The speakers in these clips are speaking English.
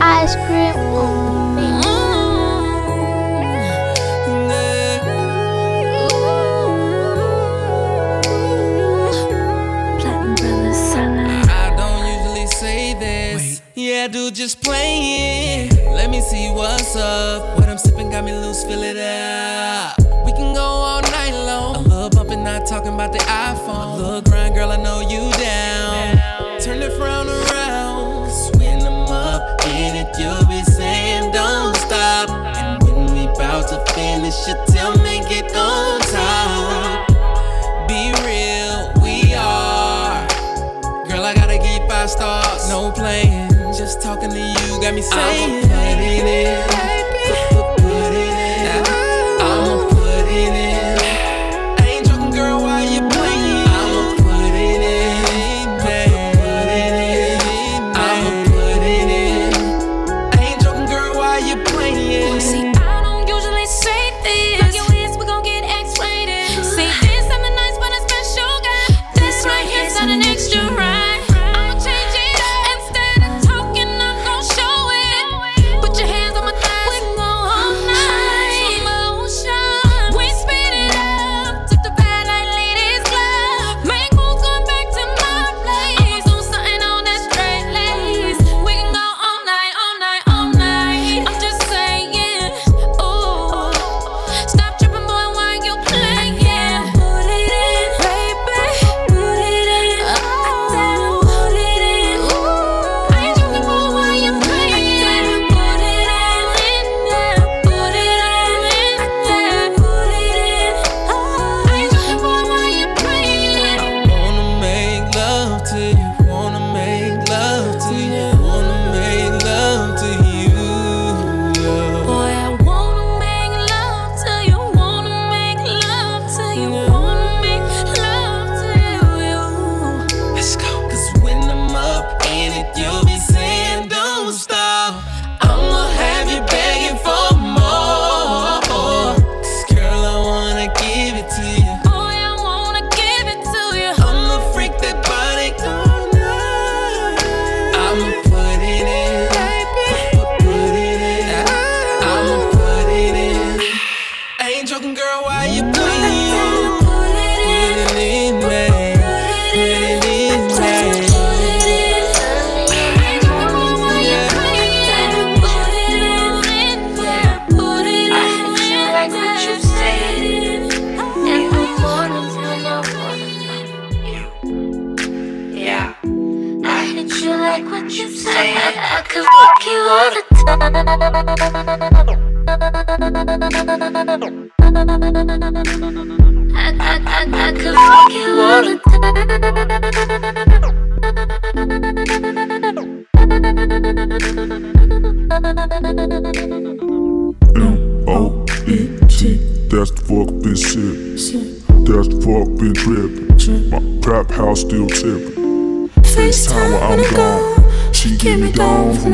ice cream on me. I don't usually say this. Yeah, dude, just play it. Let me see what's up. What I'm sipping got me loose, fill it up. We can go all night long. A little bumpin', not talking about the iPhone. A little got me saying.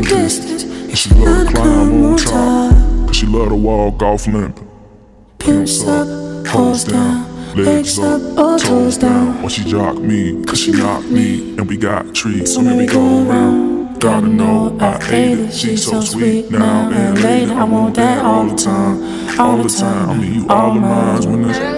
distance. And she love to climb on top. And she love to walk off limp. Pimps up, toes down. Legs up, all toes down. When she jock me, cause she knocked me. And we got treats, so we go around. Gotta know I hate it. She's so sweet now and later. I want that all the time. All the time. I mean, you all of mine when it's.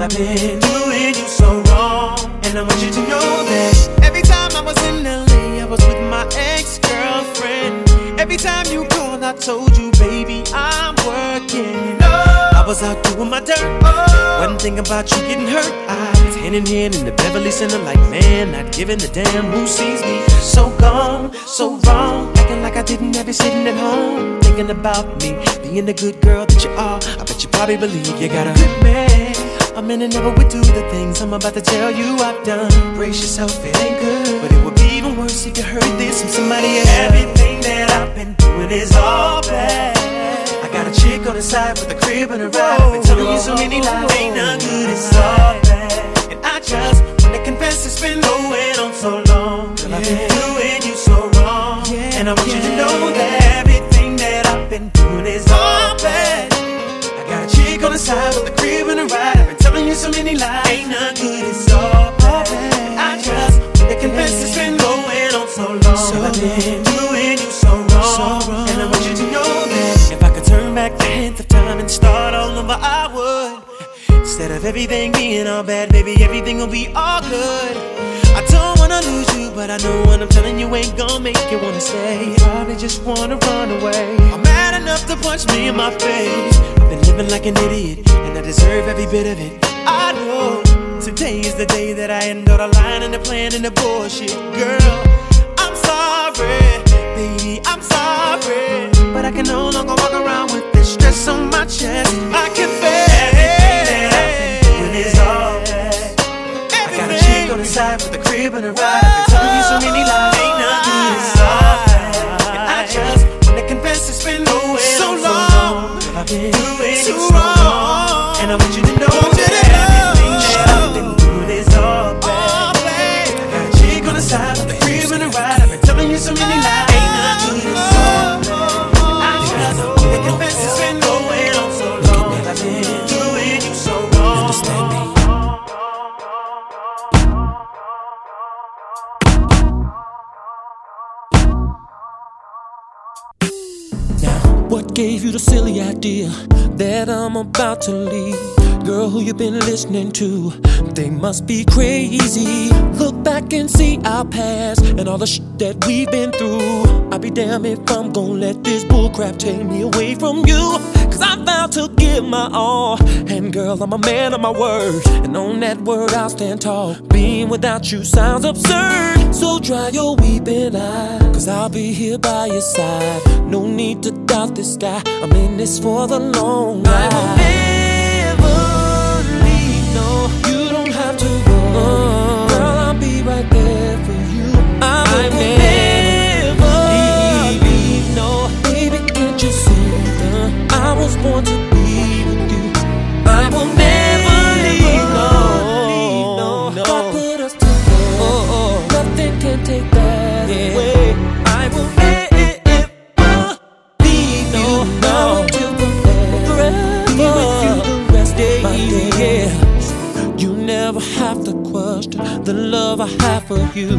I've been doing you so wrong. And I want you to know that every time I was in LA, I was with my ex girlfriend. Every time you called, I told you, baby, I'm working. I was out doing my dirt. Wasn't thinking about you getting hurt. I was hand in hand in the Beverly Center, like, man, not giving a damn who sees me. So gone, so wrong. Acting like I didn't you sitting at home. Thinking about me, being the good girl that you are. I bet you probably believe you got a good man. That never would do the things I'm about to tell you I've done. Brace yourself, it ain't good. But it would be even worse if you heard this from somebody else. Everything that I've been doing is all bad. I got a chick on the side with a crib and a ride. Been telling you so many lies, ain't none good, it's all bad. And I just wanna confess it's been going on so long. Girl, I've been doing you so wrong. And I want you to know that everything that I've been doing is all bad. I got a chick on the side with a crib and a ride. I've been telling you so many lies. Ain't none good, it's all bad. I just wanna confess it's been going on so long. So I've been doing you so wrong. And I want you to know that if I could turn back the hands of time and start all over, I would. Instead of everything being all bad, baby, everything will be all good. I don't wanna lose you, but I know what I'm telling you ain't gonna make you wanna stay. Probably just wanna run away. I'm mad enough to punch me in my face. I've been living like an idiot, and I deserve every bit of it. I know today is the day that I end all the lying and the plan and the bullshit, girl. I'm sorry, baby, I'm sorry, but I can no longer walk around with this stress on my chest. I confess. Everything side with a crib and a ride. I've been telling you so many lies. Ain't none good, it's all bad. And I just wanna confess it's been so long. I've been doing so wrong. And I want you gave you the silly idea that I'm about to leave? Girl, who you been listening to? They must be crazy. Look back and see our past and all the shit that we've been through. I'll be damned if I'm gonna let this bullcrap take me away from you. Cause I vowed to give my all. And girl, I'm a man of my word. And on that word, I'll stand tall. Being without you sounds absurd. So dry your weeping eye. Cause I'll be here by your side. No need to doubt this guy. I'm in this for the long ride. I will never leave, no. You don't have to go. Girl, I'll be right there for you. I will never leave, no. Baby, can't you see? uh, I was born to love I have for you.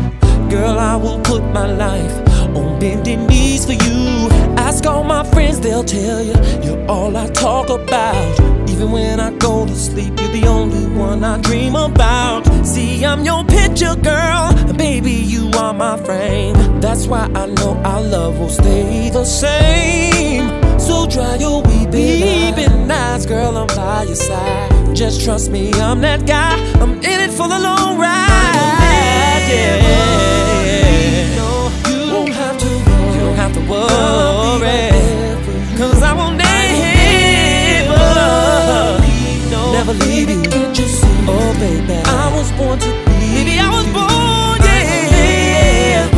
Girl, I will put my life on bending knees for you. Ask all my friends, they'll tell you you're all I talk about. Even when I go to sleep, you're the only one I dream about. See, I'm your picture, girl. Baby, you are my frame. That's why I know our love will stay the same. So dry your weeping eyes, girl. I'm by your side. Just trust me, I'm that guy. I'm in it for the long ride. You don't have to. You don't have to worry. Cause I will never, leave you. Oh, baby. I was born to be. Baby, I was born, yeah.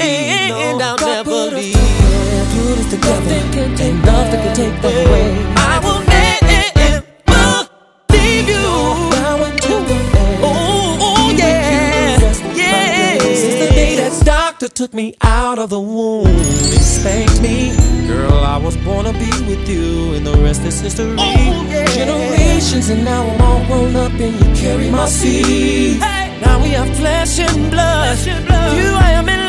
And I'll never leave. Put us together. And nothing can take that away. I will took me out of the womb. They spanked me. Girl, I was born to be with you, and the rest is history. Oh, yeah. Generations, and now I'm all grown up, and you carry my seed. Hey. Now we are flesh and blood. Flesh and blood. You, I am in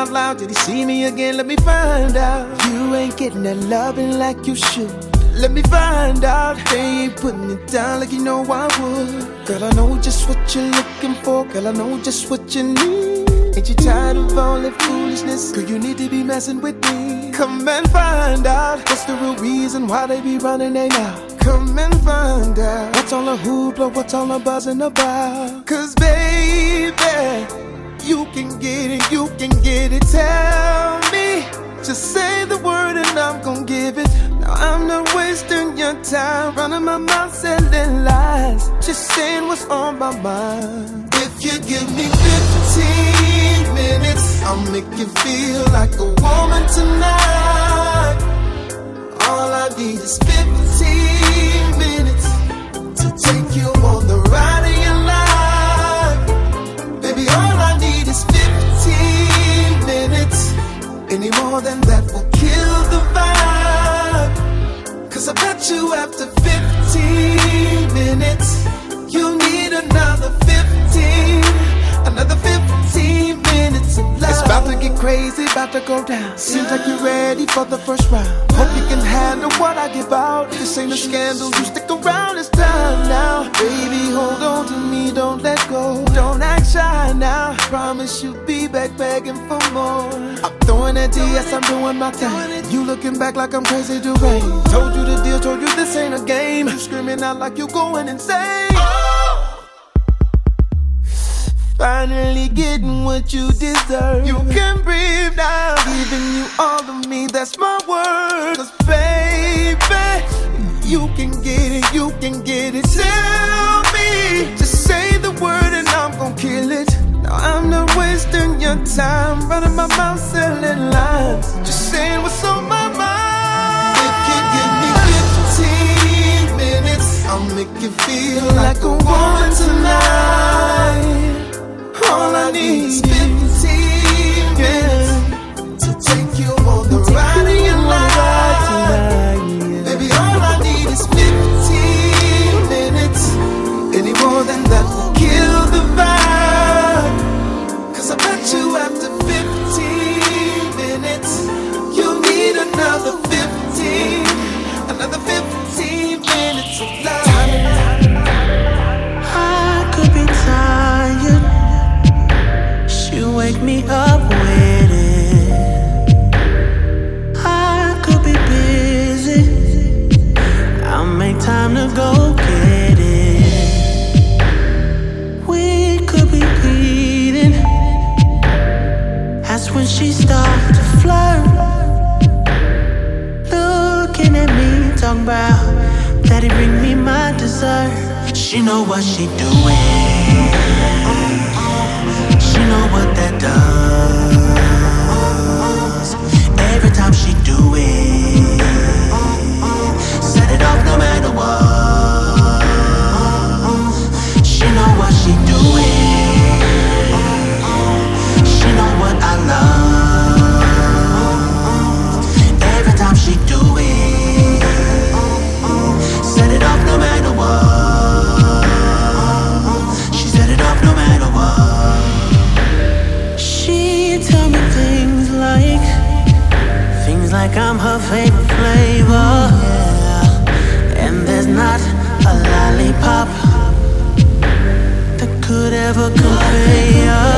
out loud, did he see me again? Let me find out. You ain't getting that loving like you should. Let me find out. They ain't putting it down like you know I would. Girl, I know just what you're looking for. Girl, I know just what you need. Ain't you tired of all that foolishness? Girl, you need to be messing with me. Come and find out what's the real reason why they be running they now. Come and find out what's all the hoopla, what's all the buzzing about. Cause baby, you can get it, you can get it. Tell me, just say the word and I'm gonna give it. Now I'm not wasting your time, running my mouth, selling lies. Just saying what's on my mind. If you give me 15 minutes, I'll make you feel like a woman tonight. All I need is 15 Any more than that will kill the vibe. Cause I bet you after 15 minutes, you'll need another 15. Another 15 minutes of love. It's about to get crazy, about to go down. Seems like you're ready for the first round. Hope you can handle what I give out. This ain't a scandal, you stick around, it's time now. Baby, hold on to me, don't let go. Don't act shy now. Promise you'll be back begging for more. I'm throwing that DS, I'm doing my thing. You looking back like I'm crazy to rain. Told you the deal, told you this ain't a game. You screaming out like you're going insane. Finally getting what you deserve. You can breathe now. Giving you all of me, that's my word. Cause baby, you can get it, you can get it. Tell me, just say the word and I'm gonna kill it. Now I'm not wasting your time, running my mouth, selling lines. Just saying what's on my mind. If you give me 15 minutes, I'll make you feel like a woman tonight. All I need 15 minutes to take you on the ride of your life. Dessert. She know what she doing. She know what that does. Every time she do it, set it off no matter what. like I'm her favorite flavor. Yeah. And there's not a lollipop that could ever compare.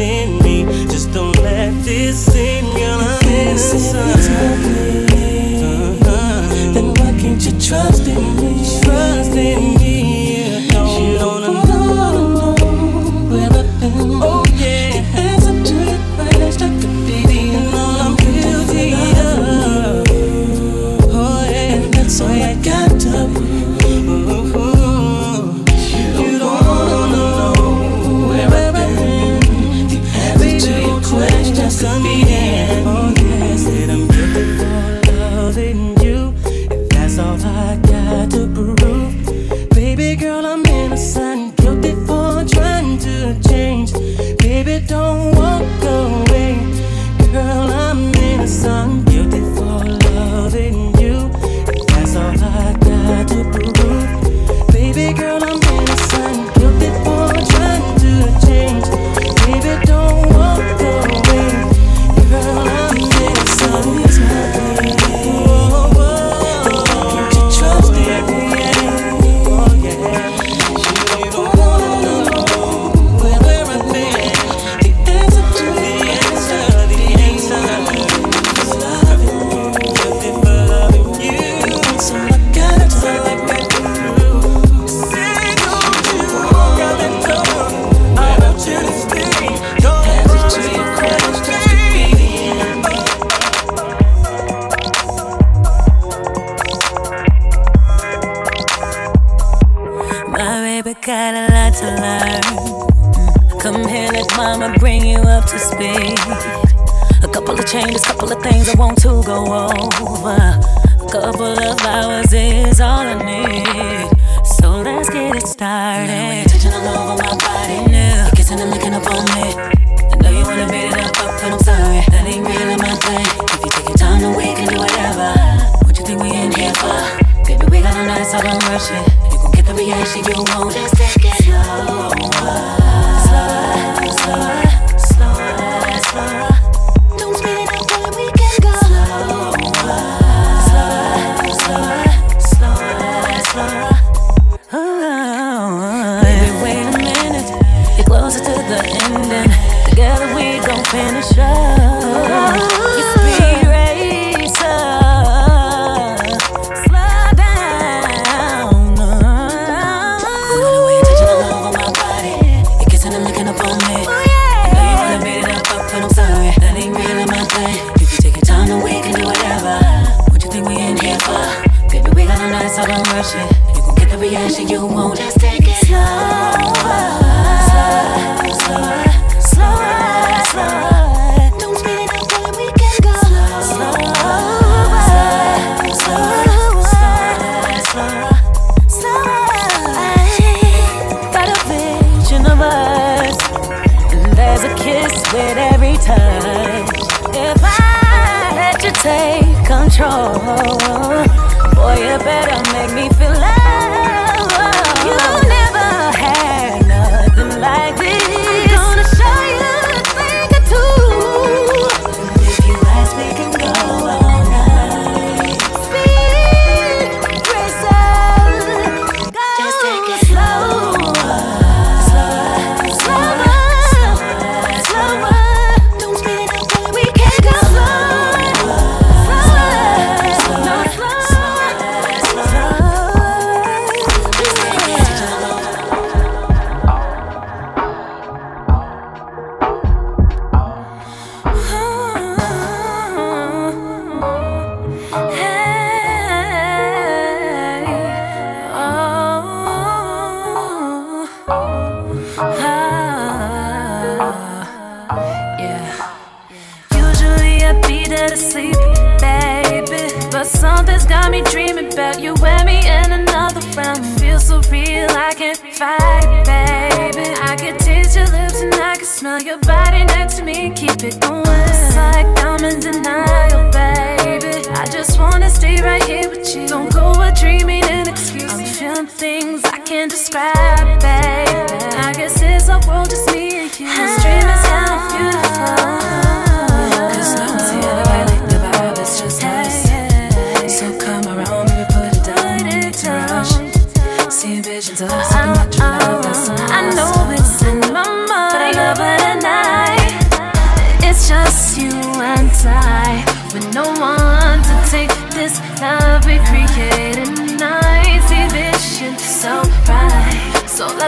In me. Just don't let this sin,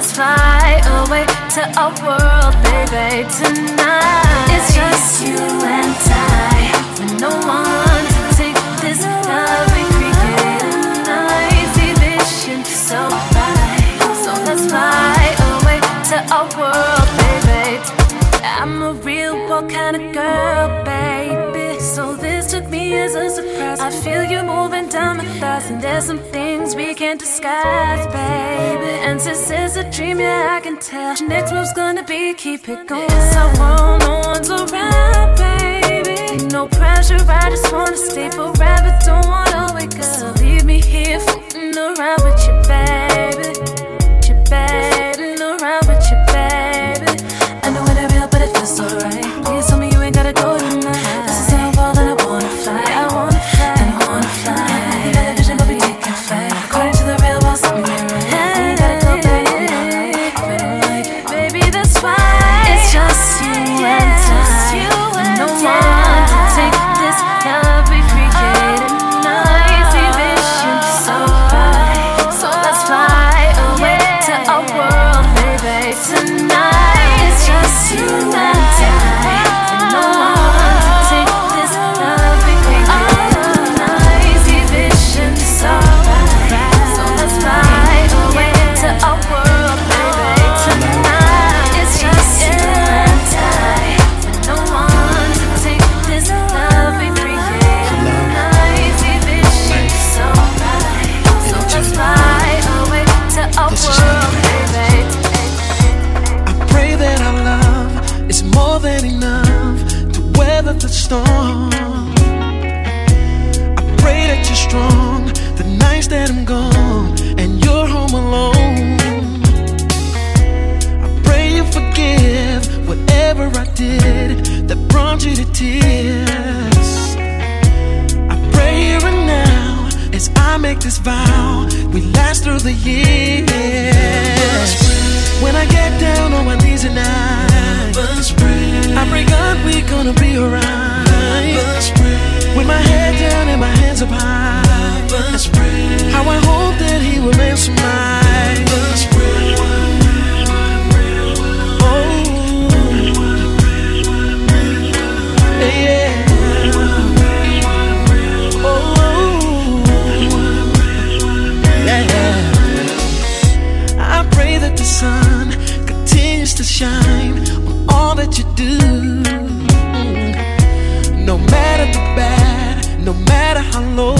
Let's fly away to a world, baby, tonight. It's just you and I, with no one to take this love we created a nice vision so bright. So let's fly away to a world, baby. I'm a real, world kind of girl, baby? took me as a surprise. I feel you moving down my thighs, and there's some things we can't disguise, baby. And this is a dream, yeah, I can tell. Next move's gonna be keep it going. Yes, I want no one's around, baby. No pressure, I just wanna stay forever. Don't wanna wake up. So leave me here floating around with your bag. Did that brought you to tears. I pray here and now as I make this vow, we last through the years. When I get down on my knees and I, I pray God we gonna be alright. With my head down and my hands up high, how I hope that He will answer mine. Sun continues to shine on all that you do. No matter the bad, no matter how low,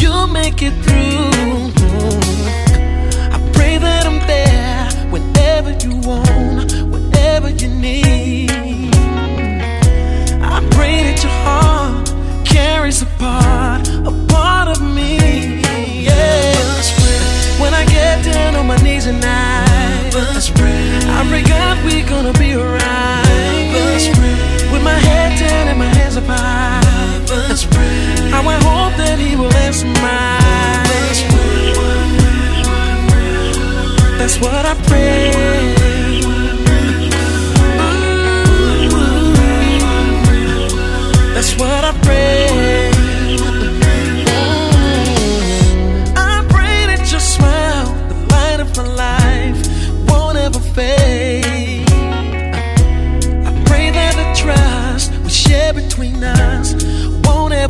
you'll make it through. I pray that I'm there whenever you want, whatever you need. I pray that your heart carries a part, a part of me. Yeah. When I get down on my knees and I, I gonna be alright. With my head down and my hands I hope that He will. That's what I pray. That's what I pray.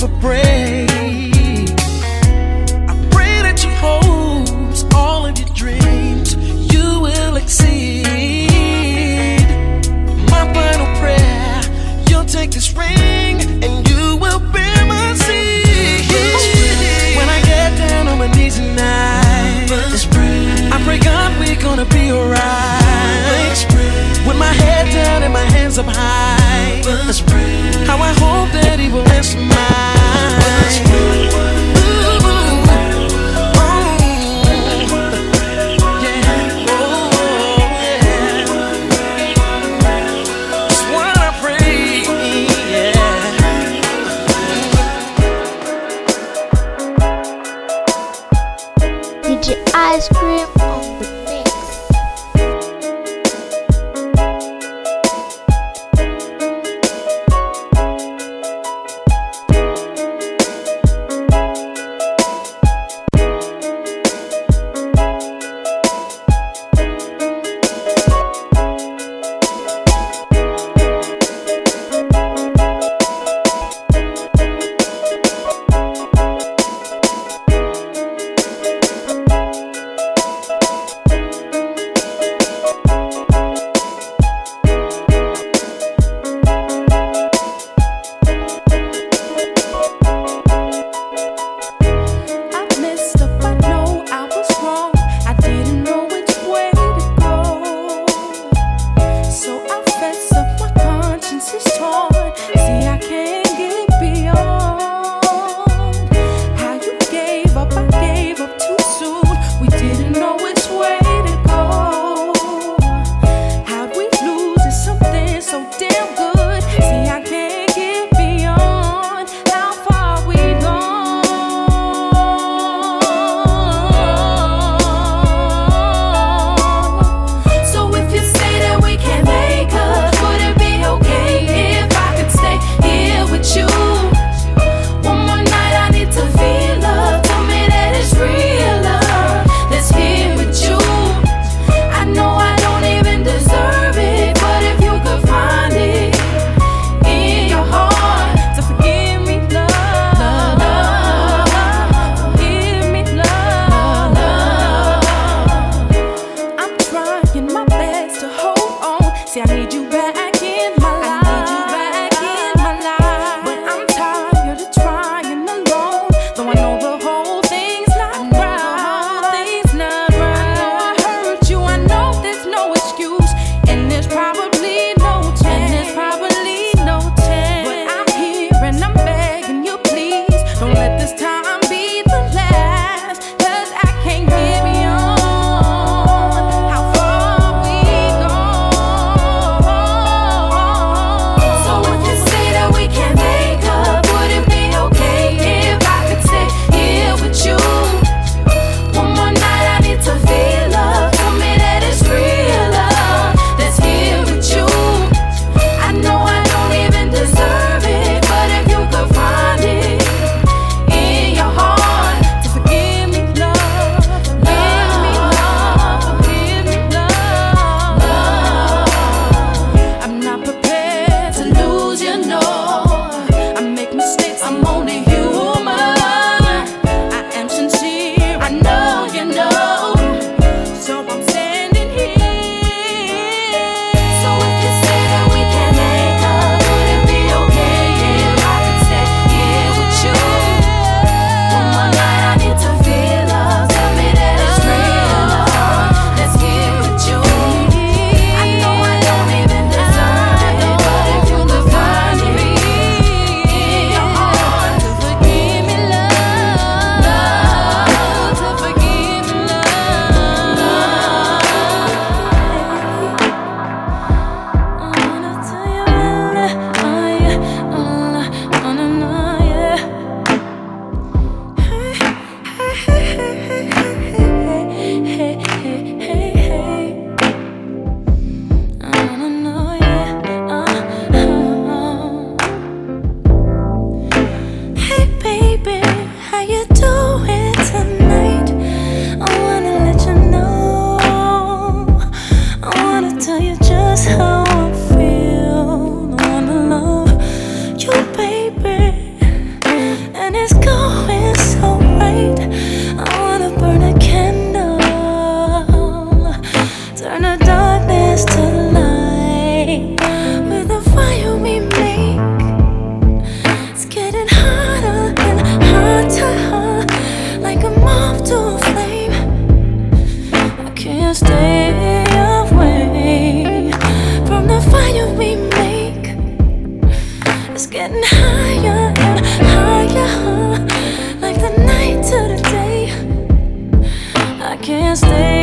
Won't ever break. I pray that your hopes, all of your dreams, you will exceed. My final prayer, you'll take this ring and you will bear my seed. When I get down on my knees I, I pray God we're gonna be alright. With my head down and my hands up high, getting higher and higher, like the night to the day. I can't stay.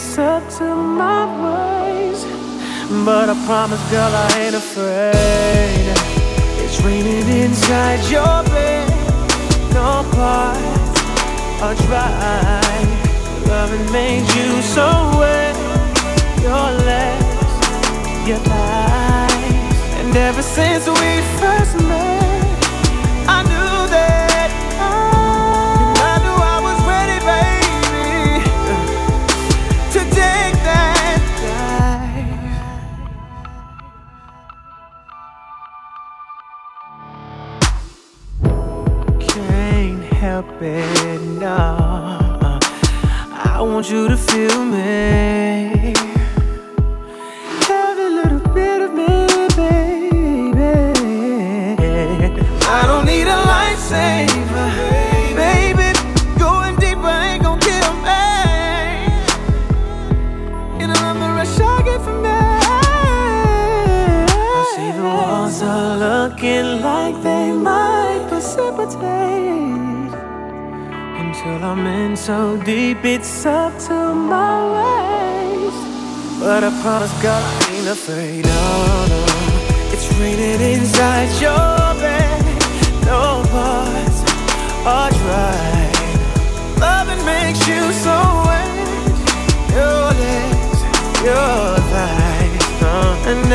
stuck to my ways. But I promise, girl, I ain't afraid. It's raining inside your bed. No part are dry. Loving made you so wet. Your legs, your eyes, and ever since we first met.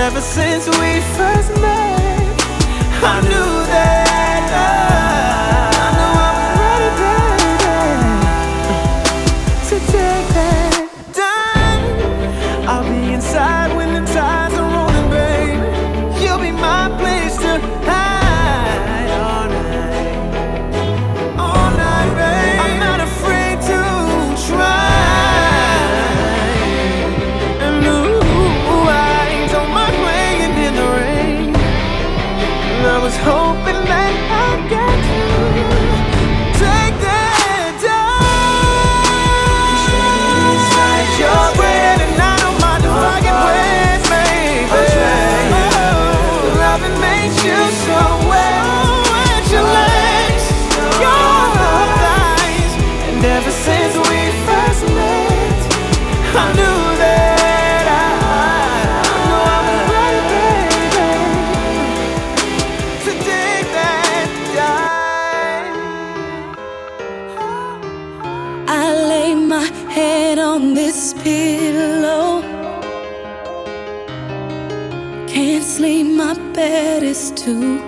ever since we first met, I knew.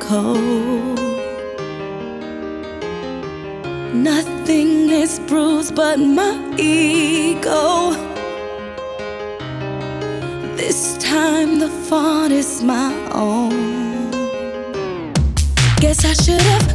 cold. Nothing is bruised but my ego. This time the fault is my own. Guess I should have.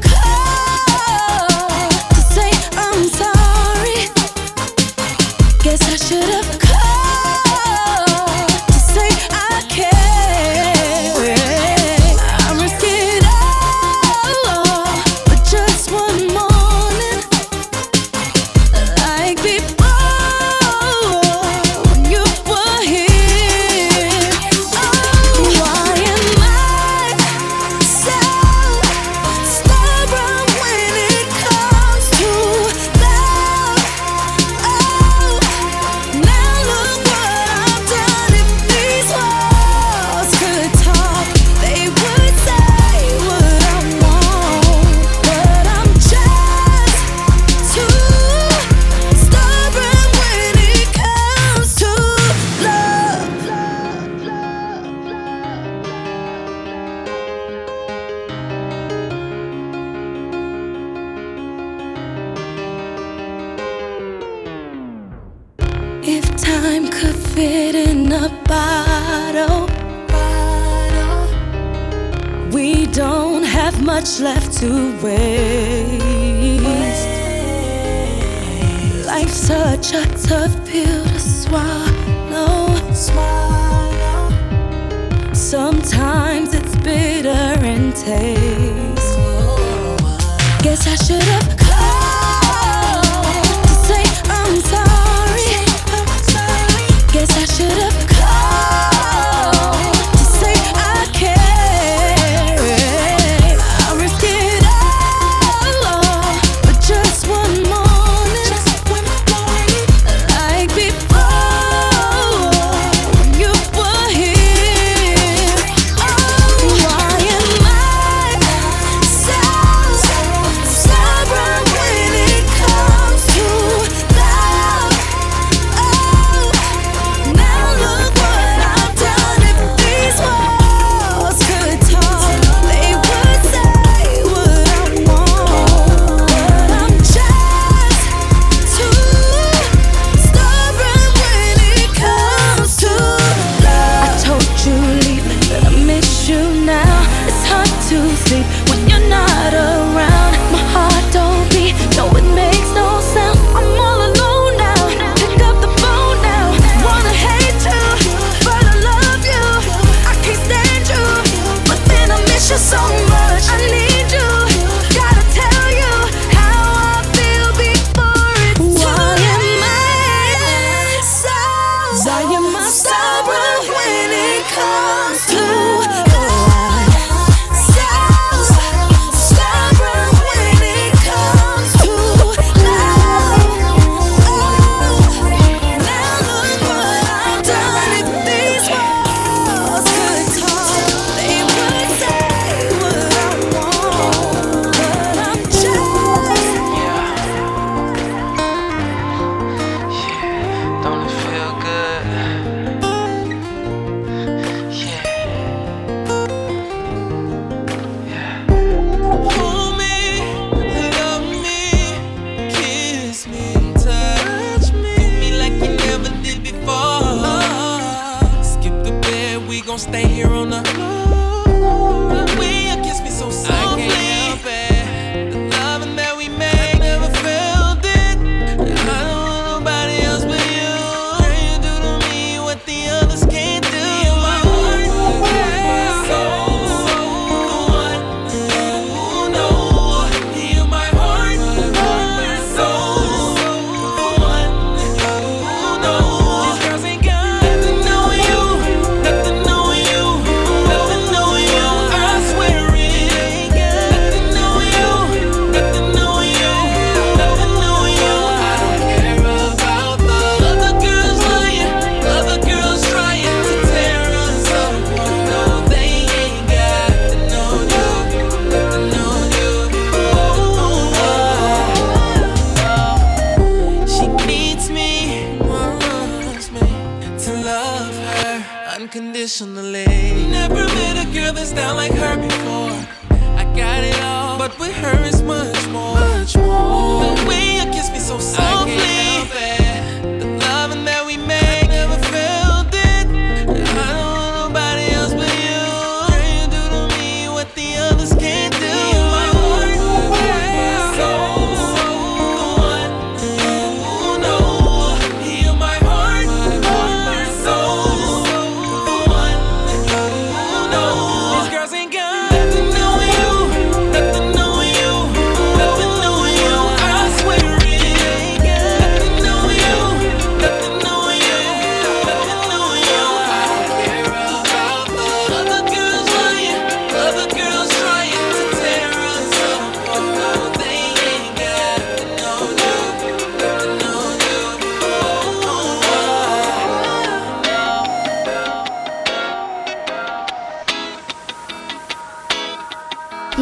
to waste. Life's such a tough pill to swallow. Swallow. Sometimes it's bitter in taste. Guess I should have.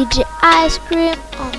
DJ Ice Cream on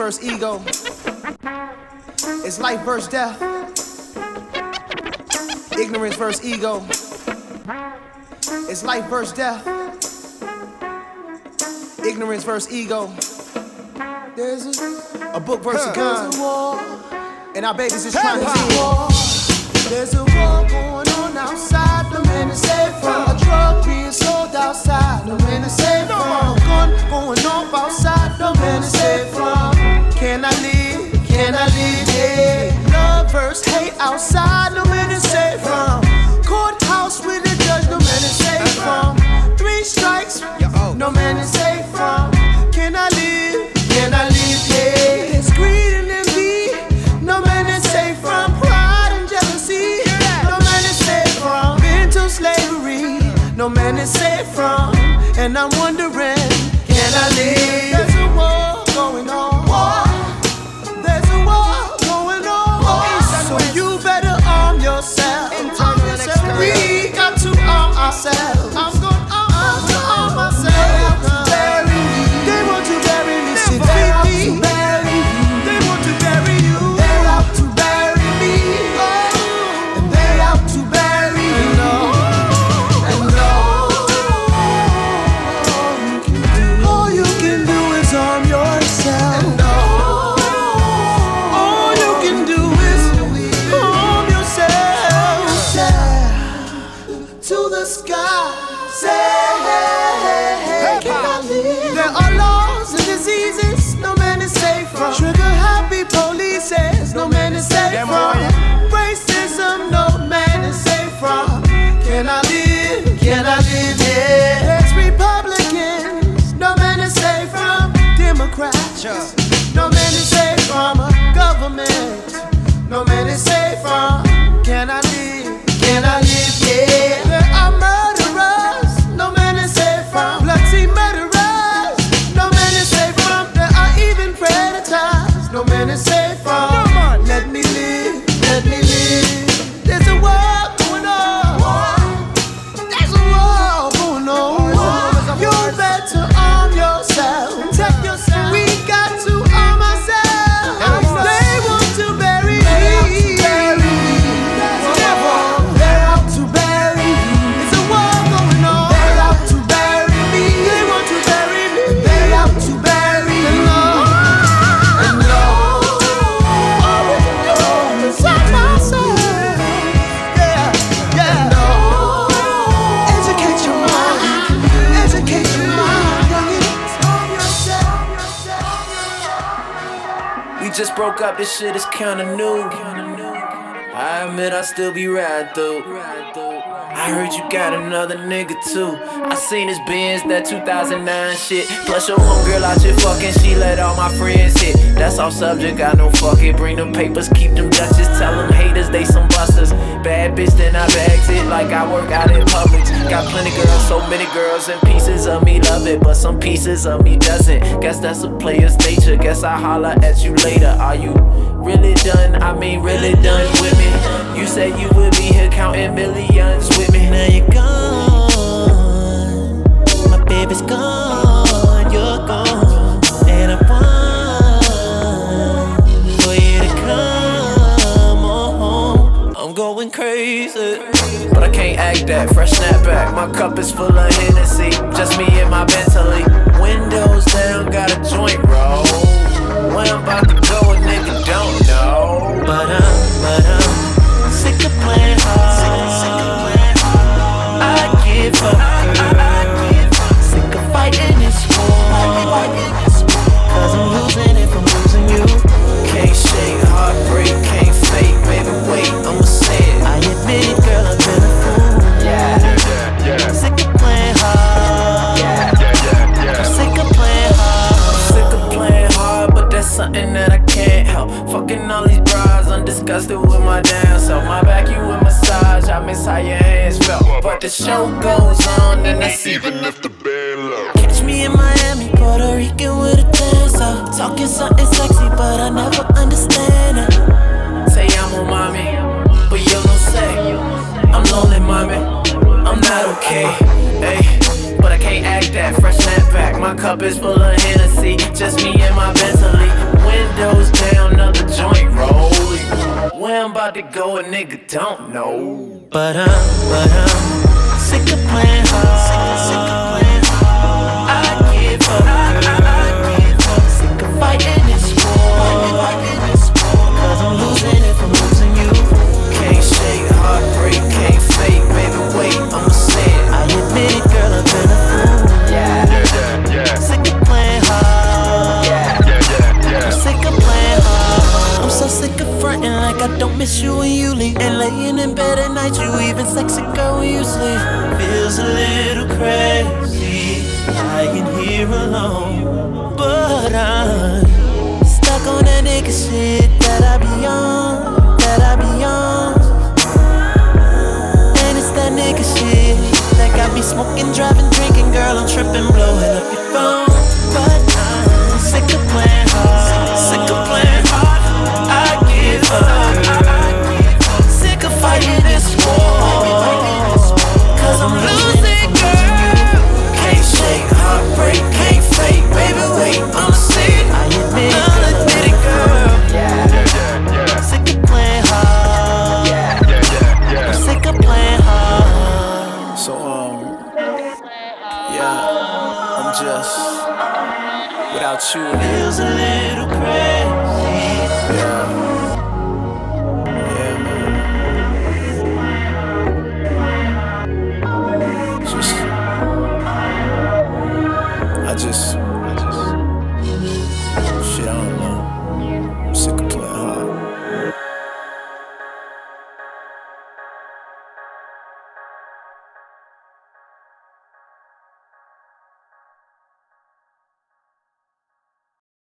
versus ego. It's life versus death. Ignorance versus ego. It's life versus death. Ignorance versus ego. There's a, a book versus huh. gun. War, and our babies is trying to see war. There's a war going on outside. The man is safe from a drug being sold outside. The man is safe from a gun going off outside. The man is safe from and I lead it. Love verse hate outside, no man is safe from. Courthouse with the judge, no man is safe from. Three strikes, no man is safe from. Can I live? Can I live? Yeah. It's greed and envy, no man is safe from. Pride and jealousy, no man is safe from. Mental slavery, no man is safe from. And I'm wondering. This shit is kinda new. I admit I still be riding through. I heard you got another nigga too. I seen his Benz, that 2009 shit. Plus your homegirl out here fucking, she let all my friends hit. That's off subject, got no fuck it. Bring them papers, keep them Dutches. Tell them haters they some busters. Bad bitch, then I bags it like I work out in public. Got plenty girls, so many girls, and pieces of me love it, but some pieces of me doesn't. Guess that's a player's nature. Guess I holler at you later. Are you really done? I mean, really done with me? You said you would be here counting millions with me. Now you're gone. My baby's gone. You're gone. And I want for you to come home. I'm going crazy. But I can't act that. Fresh snapback. My cup is full of Hennessy. Just me and my Bentley. Windows down, got a joint roll. When I'm about to go, a nigga don't know. But I'm, but I'm with my damn self. My back, you with massage, I miss how your hands felt. But the show goes on, and that's even if the But